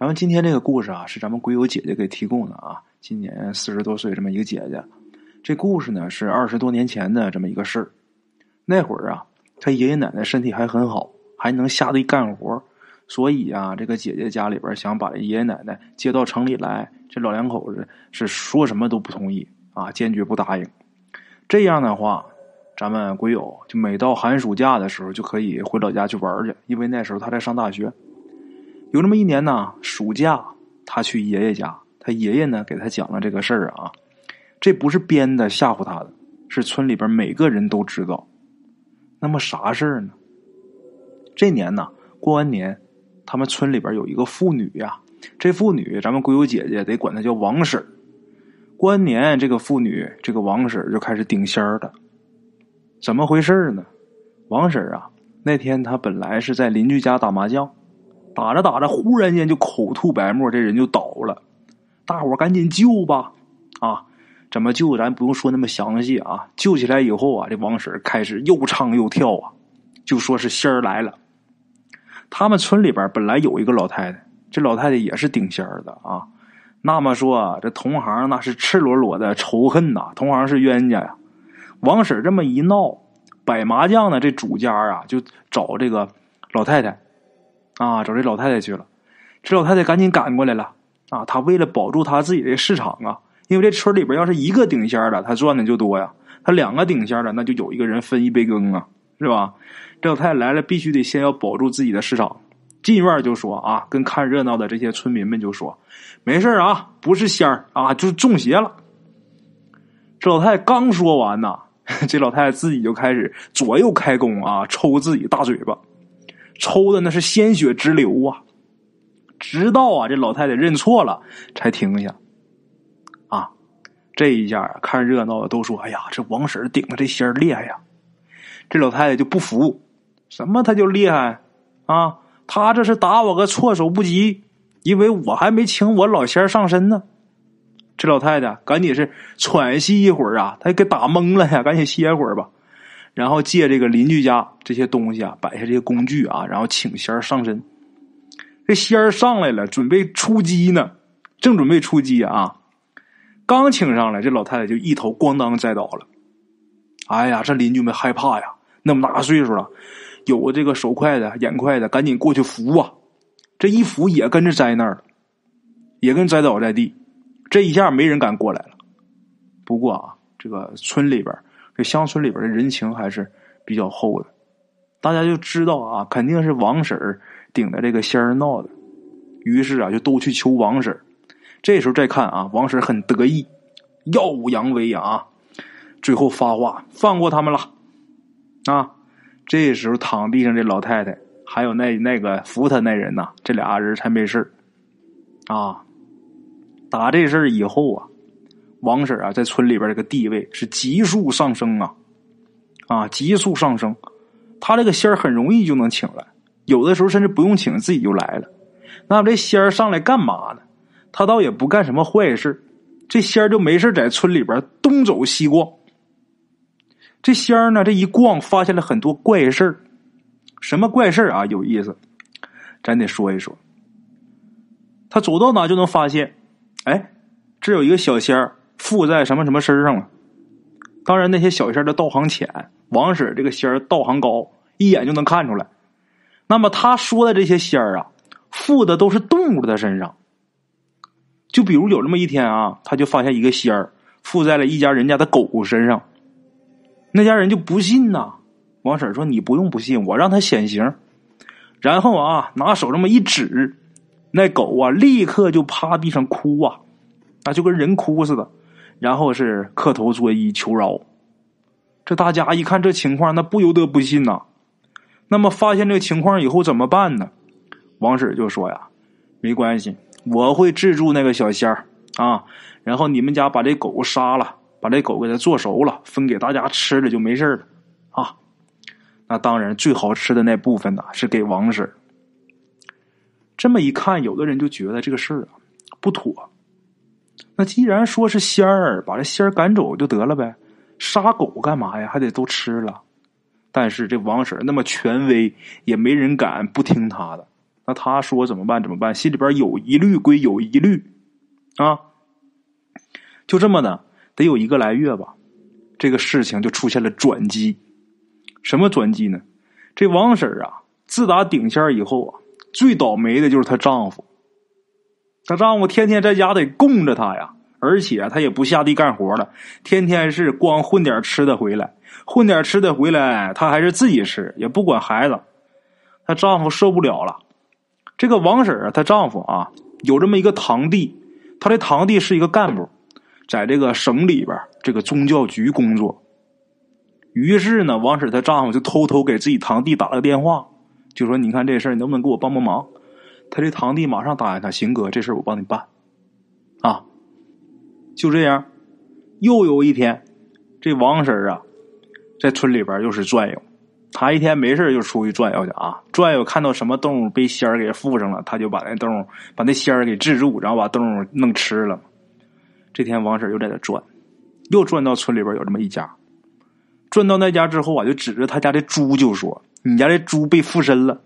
咱们今天这个故事啊，是咱们鬼友姐姐给提供的啊。今年四十多岁这么一个姐姐，这故事呢是二十多年前的这么一个事儿。那会儿啊，他爷爷奶奶身体还很好，还能下地干活，所以啊，这个姐姐家里边想把爷爷奶奶接到城里来。这老两口子是说什么都不同意啊，坚决不答应。这样的话，咱们鬼友就每到寒暑假的时候就可以回老家去玩去，因为那时候他在上大学。有这么一年呢，暑假他去爷爷家，他爷爷呢给他讲了这个事儿啊，这不是编的吓唬他的，是村里边每个人都知道。那么啥事儿呢？这年呢，过完年，他们村里边有一个妇女呀。这妇女，咱们鬼友姐姐得管她叫王婶过完年，这个妇女，这个王婶就开始顶仙儿了。怎么回事呢？王婶啊，那天她本来是在邻居家打麻将，打着打着，忽然间就口吐白沫，这人就倒了。大伙赶紧救吧！啊，怎么救？咱不用说那么详细啊。救起来以后啊，这王婶开始又唱又跳啊，就说是仙儿来了。他们村里边本来有一个老太太。这老太太也是顶仙儿的啊，那么说这同行那是赤裸裸的仇恨呐，同行是冤家呀。王婶这么一闹，摆麻将的这主家啊，就找这个老太太啊，找这老太太去了。这老太太赶紧赶过来了啊，她为了保住她自己的市场啊，因为这村里边要是一个顶仙的，她赚的就多呀；她两个顶仙的，那就有一个人分一杯羹啊，是吧？这老太太来了，必须得先要保住自己的市场。进院就说啊，跟看热闹的这些村民们就说：“没事啊，不是仙儿啊，就是中邪了。”这老太太刚说完呐，这老太太自己就开始左右开弓啊，抽自己大嘴巴，抽的那是鲜血直流啊！直到啊，这老太太认错了才停下。啊，这一下看热闹的都说：“哎呀，这王婶顶的这仙儿厉害呀！”这老太太就不服，什么他就厉害啊？他这是打我个措手不及，因为我还没请我老仙上身呢。这老太太赶紧是喘息一会儿啊，她给打懵了呀，赶紧歇会儿吧。然后借这个邻居家这些东西啊，摆下这些工具啊，然后请仙上身。这仙儿上来了，准备出击呢，正准备出击啊，刚请上来，这老太太就一头咣当栽倒了。哎呀，这邻居们害怕呀，那么大岁数了。有这个手快的、眼快的，赶紧过去扶啊！这一扶也跟着栽那儿了，也跟栽倒在地。这一下没人敢过来了。不过啊，这个村里边，这乡村里边的人情还是比较厚的，大家就知道啊，肯定是王婶儿顶着这个仙儿闹的。于是啊，就都去求王婶儿。这时候再看啊，王婶很得意，耀武扬威啊！最后发话，放过他们了啊！这时候躺地上这老太太，还有那那个扶她那人呐，这俩人才没事啊。打这事儿以后啊，王婶啊在村里边这个地位是急速上升啊，啊急速上升。他这个仙儿很容易就能请来，有的时候甚至不用请自己就来了。那这仙儿上来干嘛呢？他倒也不干什么坏事，这仙儿就没事在村里边东走西逛。这仙儿呢，这一逛发现了很多怪事儿，什么怪事儿啊？有意思，咱得说一说。他走到哪就能发现，哎，这有一个小仙儿附在什么什么身上了。当然，那些小仙儿的道行浅，王婶这个仙儿道行高，一眼就能看出来。那么他说的这些仙儿啊，附的都是动物的身上。就比如有这么一天啊，他就发现一个仙儿附在了一家人家的狗身上。那家人就不信呐，王婶说：“你不用不信，我让他显形。”然后啊，拿手这么一指，那狗啊立刻就趴地上哭啊，那就跟人哭似的。然后是磕头作揖求饶。这大家一看这情况，那不由得不信呐。那么发现这情况以后怎么办呢？王婶就说：“呀，没关系，我会制住那个小仙儿啊。然后你们家把这狗杀了。”把这狗给它做熟了，分给大家吃了就没事了，啊，那当然最好吃的那部分呢是给王婶。这么一看，有的人就觉得这个事儿啊不妥。那既然说是仙儿，把这仙儿赶走就得了呗，杀狗干嘛呀？还得都吃了。但是这王婶那么权威，也没人敢不听他的。那他说怎么办？怎么办？心里边有疑虑归有疑虑，啊，就这么的，得有一个来月吧，这个事情就出现了转机。什么转机呢？这王婶啊，自打顶仙以后啊，最倒霉的就是她丈夫。她丈夫天天在家得供着她呀，而且她也不下地干活了，天天是光混点吃的回来，混点吃的回来，她还是自己吃，也不管孩子。她丈夫受不了了。这个王婶啊，她丈夫啊，有这么一个堂弟，他的堂弟是一个干部，在这个省里边这个宗教局工作。于是呢，王婶她丈夫就偷偷给自己堂弟打了个电话，就说：“你看这事儿，你能不能给我帮帮忙？”他这堂弟马上答应他：“行哥，这事我帮你办。”啊，就这样，又有一天，这王婶啊，在村里边又是转悠。他一天没事就出去转悠去啊，转悠看到什么动物被仙儿给附上了，他就把那动物把那仙儿给制住，然后把动物弄吃了。这天王婶又在那转，又转到村里边有这么一家，转到那家之后啊，就指着他家的猪就说：“你家这猪被附身了。”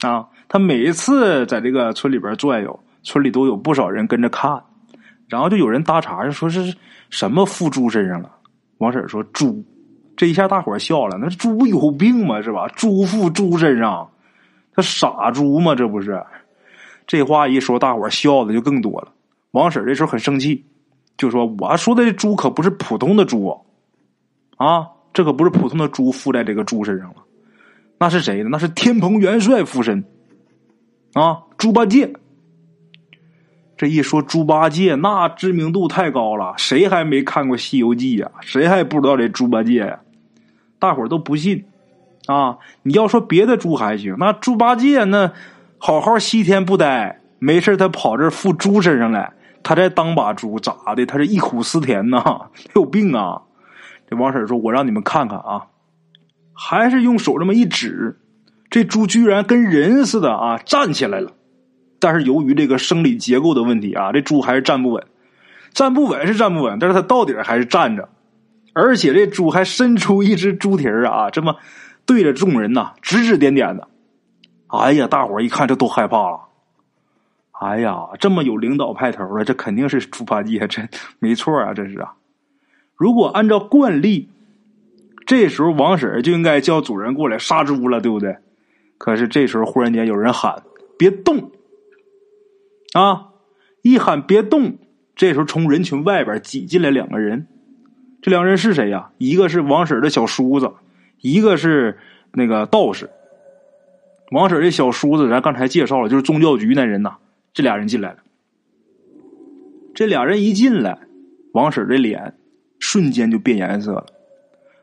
啊，他每一次在这个村里边转悠，村里都有不少人跟着看，然后就有人搭茬就说是什么附猪身上了。王婶说：“猪。”这一下大伙笑了，那猪不有病吗？是吧？猪附猪身上，他傻猪吗？这不是？这话一说，大伙笑的就更多了。王婶这时候很生气，就说：“我说的这猪可不是普通的猪啊，这可不是普通的猪附在这个猪身上了，那是谁呢？那是天蓬元帅附身啊，猪八戒。这一说猪八戒，那知名度太高了，谁还没看过《西游记》呀？谁还不知道这猪八戒呀？”大伙儿都不信，啊！你要说别的猪还行，那猪八戒那好好西天不待，没事他跑这附猪身上来，他再当把猪咋的？他是忆苦思甜呐，有病啊！这王婶说：“我让你们看看啊，还是用手这么一指，这猪居然跟人似的啊站起来了。但是由于这个生理结构的问题啊，这猪还是站不稳，站不稳是站不稳，但是它到底还是站着。”而且这猪还伸出一只猪蹄儿啊，这么对着众人呐指指点点的。哎呀，大伙一看这都害怕了。哎呀，这么有领导派头的，这肯定是猪八戒，这没错啊，这是啊。如果按照惯例，这时候王婶就应该叫主人过来杀猪了，对不对？可是这时候忽然间有人喊：“别动！”啊，一喊“别动”，这时候从人群外边挤进来两个人。这两人是谁呀？一个是王婶的小叔子，一个是那个道士。王婶这小叔子，咱刚才介绍了，就是宗教局那人呐。这俩人进来了，这俩人一进来，王婶的脸瞬间就变颜色了。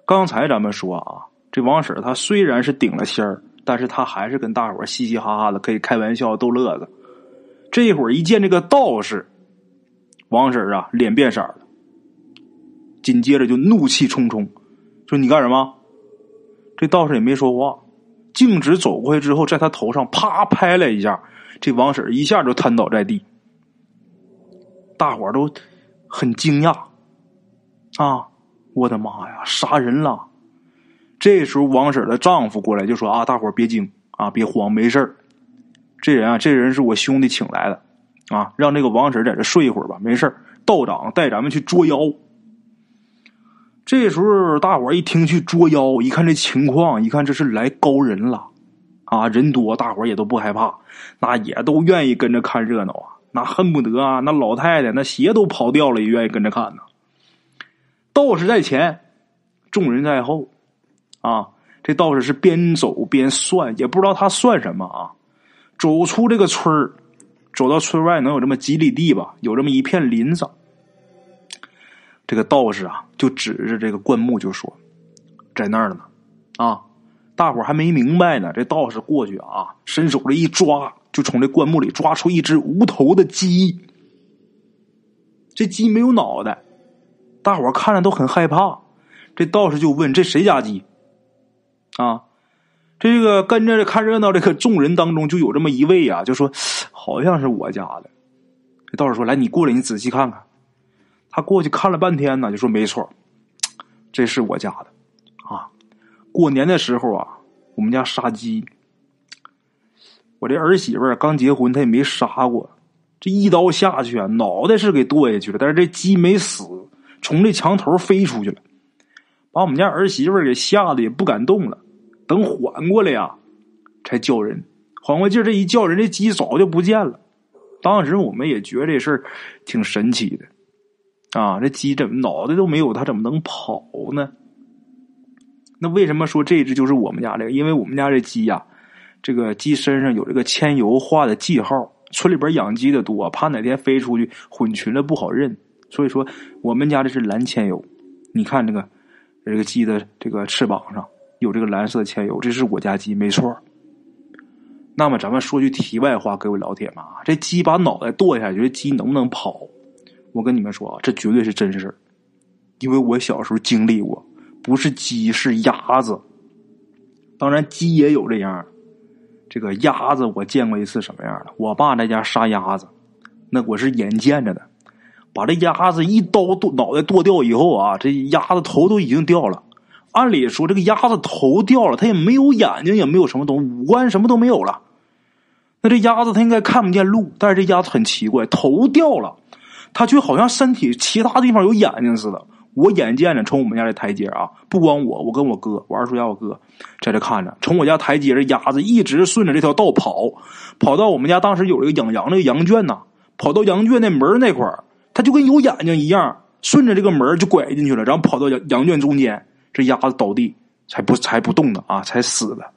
刚才咱们说啊，这王婶她虽然是顶了仙儿，但是他还是跟大伙嘻嘻哈哈的，可以开玩笑逗乐子。这一会儿一见这个道士，王婶啊，脸变色了。紧接着就怒气冲冲，说：“你干什么？”这道士也没说话，径直走过去之后，在他头上啪拍了一下，这王婶一下就瘫倒在地。大伙都很惊讶，啊，我的妈呀，杀人了！这时候王婶的丈夫过来就说：“啊，大伙别惊啊，别慌，没事这人啊，这人是我兄弟请来的，啊，让这个王婶在这睡一会儿吧，没事道长带咱们去捉妖。”这时候，大伙一听去捉妖，一看这情况，一看这是来高人了，啊，人多，大伙也都不害怕，那也都愿意跟着看热闹啊，那恨不得啊，那老太太那鞋都跑掉了，也愿意跟着看呢。道士在前，众人在后，啊，这道士是边走边算，也不知道他算什么啊。走出这个村走到村外能有这么几里地吧，有这么一片林子。这个道士啊，就指着这个棺木就说：“在那儿呢。”啊，大伙还没明白呢。这道士过去啊，伸手这一抓，就从这棺木里抓出一只无头的鸡。这鸡没有脑袋，大伙看着都很害怕。这道士就问：“这谁家鸡？”啊，这个跟着看热闹这个众人当中，就有这么一位啊，就说：“好像是我家的。”这道士说：“来，你过来，你仔细看看。”他过去看了半天呢，就说：“没错，这是我家的啊。过年的时候啊，我们家杀鸡，我这儿媳妇刚结婚，她也没杀过。这一刀下去啊，脑袋是给剁下去了，但是这鸡没死，从这墙头飞出去了，把我们家儿媳妇给吓得也不敢动了。等缓过来呀，才叫人。缓过劲儿，这一叫人，这鸡早就不见了。当时我们也觉得这事儿挺神奇的啊，这鸡怎么脑袋都没有，它怎么能跑呢？那为什么说这只就是我们家这个？因为我们家这鸡呀，这个鸡身上有这个铅油画的记号。村里边养鸡的多，怕哪天飞出去混群了不好认，所以说我们家这是蓝铅油。你看这个这个鸡的这个翅膀上有这个蓝色的铅油，这是我家鸡没错。那么咱们说句题外话，各位老铁们啊，这鸡把脑袋剁下去，这鸡能不能跑？我跟你们说啊，这绝对是真事因为我小时候经历过，不是鸡是鸭子，当然鸡也有这样。这个鸭子我见过一次什么样的？我爸在家杀鸭子，那我是眼见着的，把这鸭子一刀剁脑袋剁掉以后啊，这鸭子头都已经掉了。按理说这个鸭子头掉了，它也没有眼睛，也没有什么东西，五官什么都没有了。那这鸭子它应该看不见路，但是这鸭子很奇怪，头掉了，它却好像身体其他地方有眼睛似的。我眼见着从我们家这台阶啊，不光我，我跟我哥，我二叔家我哥在这看着，从我家台阶这鸭子一直顺着这条道跑，跑到我们家当时有一个养羊那个羊圈呐，跑到羊圈那门那块儿，他就跟有眼睛一样，顺着这个门就拐进去了，然后跑到羊羊圈中间，这鸭子倒地才不才不动的啊，才死的。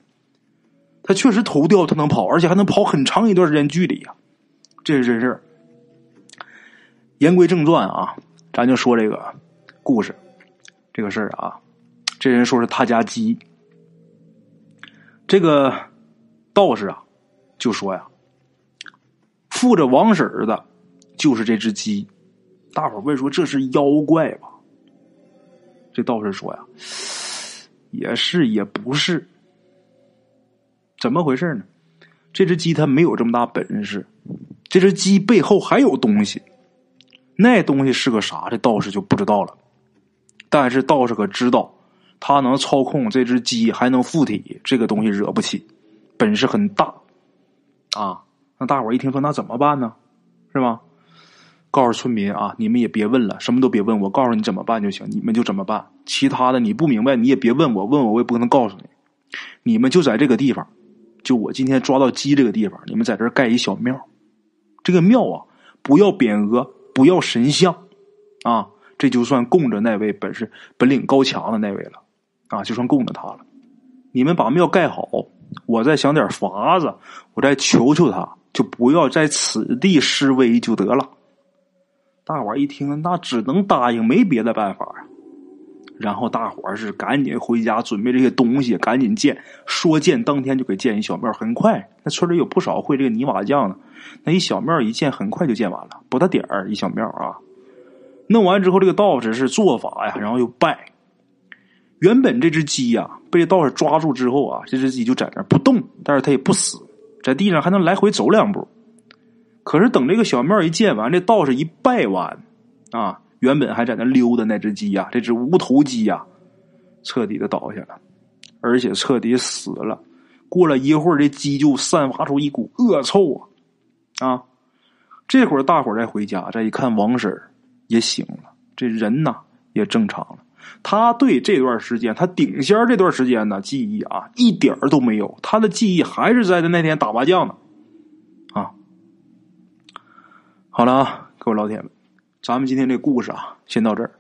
它确实头掉，它能跑，而且还能跑很长一段时间距离呀，这是真事儿。言归正传啊，咱就说这个。故事，这个事儿啊，这人说是他家鸡。这个道士啊，就说呀，附着王婶儿的，就是这只鸡。大伙儿问说这是妖怪吧？这道士说呀，也是也不是。怎么回事呢？这只鸡它没有这么大本事，这只鸡背后还有东西。那东西是个啥？这道士就不知道了。但是道士可知道，他能操控这只鸡，还能附体，这个东西惹不起，本事很大，啊！那大伙一听说，那怎么办呢？是吧？告诉村民啊，你们也别问了，什么都别问，我告诉你怎么办就行，你们就怎么办。其他的你不明白，你也别问我，问我我也不可能告诉你。你们就在这个地方，就我今天抓到鸡这个地方，你们在这盖一小庙。这个庙啊，不要匾额，不要神像，啊。这就算供着那位本事本领高强的那位了，啊，就算供着他了。你们把庙盖好，我再想点法子，我再求求他，就不要在此地施威就得了。大伙儿一听，那只能答应，没别的办法啊。然后大伙儿是赶紧回家准备这些东西，赶紧建。说建当天就给建一小庙，很快，那村里有不少会这个泥瓦匠的，那一小庙一建，很快就建完了，不大点儿一小庙啊。弄完之后，这个道士是做法呀，然后又拜。原本这只鸡呀，被道士抓住之后啊，这只鸡就在那不动，但是它也不死，在地上还能来回走两步。可是等这个小庙一建完，这道士一拜完，啊，原本还在那溜达那只鸡呀，这只无头鸡呀，彻底的倒下了，而且彻底死了。过了一会儿，这鸡就散发出一股恶臭啊！啊，这会儿大伙再回家，再一看王婶儿。也醒了，这人呐也正常了。他对这段时间，他顶仙这段时间呢，记忆啊一点都没有。他的记忆还是在他那天打麻将呢。啊，好了啊，各位老铁们，咱们今天这故事啊，先到这儿。